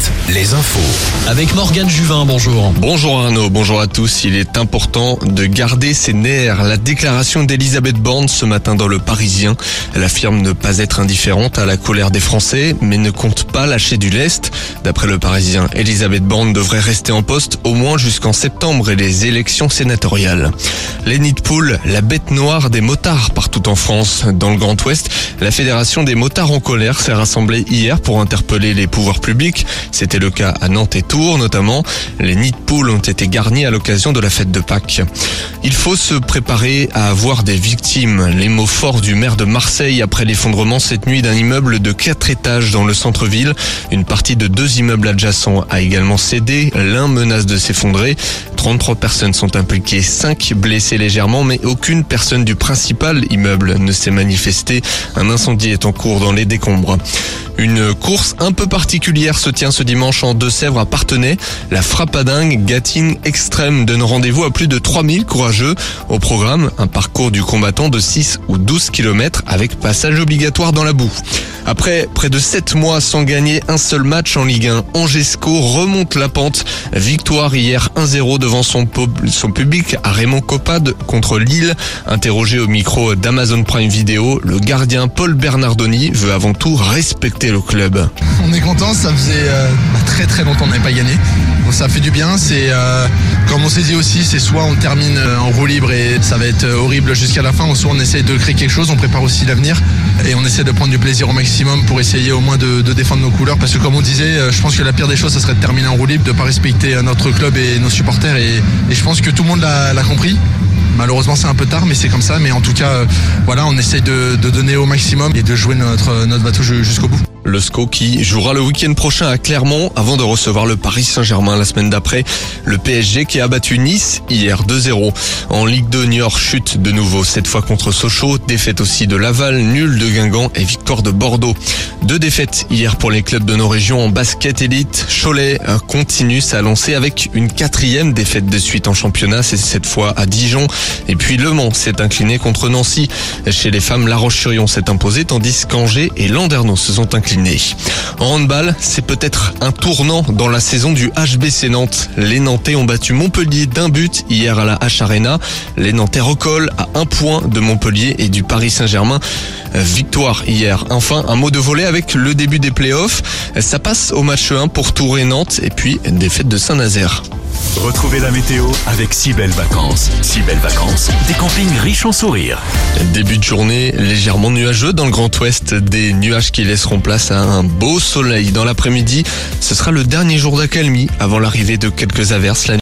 7, les infos. Avec Morgane Juvin, bonjour. Bonjour Arnaud, bonjour à tous. Il est important de garder ses nerfs. La déclaration d'Elisabeth Borne ce matin dans le Parisien. Elle affirme ne pas être indifférente à la colère des Français, mais ne compte pas lâcher du lest. D'après le Parisien, Elisabeth Borne devrait rester en poste au moins jusqu'en septembre et les élections sénatoriales. Les nids de poule, la bête noire des motards partout en France. Dans le Grand Ouest, la Fédération des motards en colère s'est rassemblée hier pour interpeller les pouvoirs publics. Le cas à Nantes et Tours notamment. Les nids de poules ont été garnis à l'occasion de la fête de Pâques. Il faut se préparer à avoir des victimes. Les mots forts du maire de Marseille après l'effondrement cette nuit d'un immeuble de quatre étages dans le centre-ville. Une partie de deux immeubles adjacents a également cédé. L'un menace de s'effondrer. 33 personnes sont impliquées, 5 blessées légèrement, mais aucune personne du principal immeuble ne s'est manifestée. Un incendie est en cours dans les décombres. Une course un peu particulière se tient ce dimanche en Deux-Sèvres à Partenay. La frappadingue Gatine Extrême donne rendez-vous à plus de 3000 courageux. Au programme, un parcours du combattant de 6 ou 12 km avec passage obligatoire dans la boue. Après près de 7 mois sans gagner un seul match en Ligue 1, Angesco remonte la pente. Victoire hier 1-0 devant son, son public à Raymond Copade contre Lille. Interrogé au micro d'Amazon Prime Video, le gardien Paul Bernardoni veut avant tout respecter le club. On est content, ça faisait euh, très très longtemps qu'on n'avait pas gagné. Ça fait du bien, c'est euh, comme on s'est dit aussi, c'est soit on termine euh, en roue libre et ça va être horrible jusqu'à la fin, ou soit on essaie de créer quelque chose, on prépare aussi l'avenir et on essaie de prendre du plaisir au maximum pour essayer au moins de, de défendre nos couleurs parce que comme on disait, je pense que la pire des choses, ça serait de terminer en roue libre, de pas respecter notre club et nos supporters et, et je pense que tout le monde l'a compris. Malheureusement, c'est un peu tard, mais c'est comme ça. Mais en tout cas, voilà, on essaye de, de, donner au maximum et de jouer notre, notre bateau jusqu'au bout. Le SCO qui jouera le week-end prochain à Clermont avant de recevoir le Paris Saint-Germain la semaine d'après. Le PSG qui a battu Nice hier 2-0. En Ligue 2, Niort chute de nouveau, cette fois contre Sochaux. Défaite aussi de Laval, nul de Guingamp et victoire de Bordeaux. Deux défaites hier pour les clubs de nos régions en basket élite. Cholet continue sa lancée avec une quatrième défaite de suite en championnat. C'est cette fois à Dijon. Et puis Le Mans s'est incliné contre Nancy. Chez les femmes, La Roche-sur-Yon s'est imposée tandis qu'Angers et Landerneau se sont inclinés. En handball, c'est peut-être un tournant dans la saison du HBC Nantes. Les Nantais ont battu Montpellier d'un but hier à la H Arena. Les Nantais recollent à un point de Montpellier et du Paris Saint-Germain. Victoire hier. Enfin, un mot de volet avec le début des playoffs. Ça passe au match 1 pour Tours et Nantes et puis défaite de Saint-Nazaire. Retrouvez la météo avec si belles vacances. Si belles vacances, des campings riches en sourires. Début de journée légèrement nuageux dans le Grand Ouest, des nuages qui laisseront place à un beau soleil. Dans l'après-midi, ce sera le dernier jour d'accalmie avant l'arrivée de quelques averses la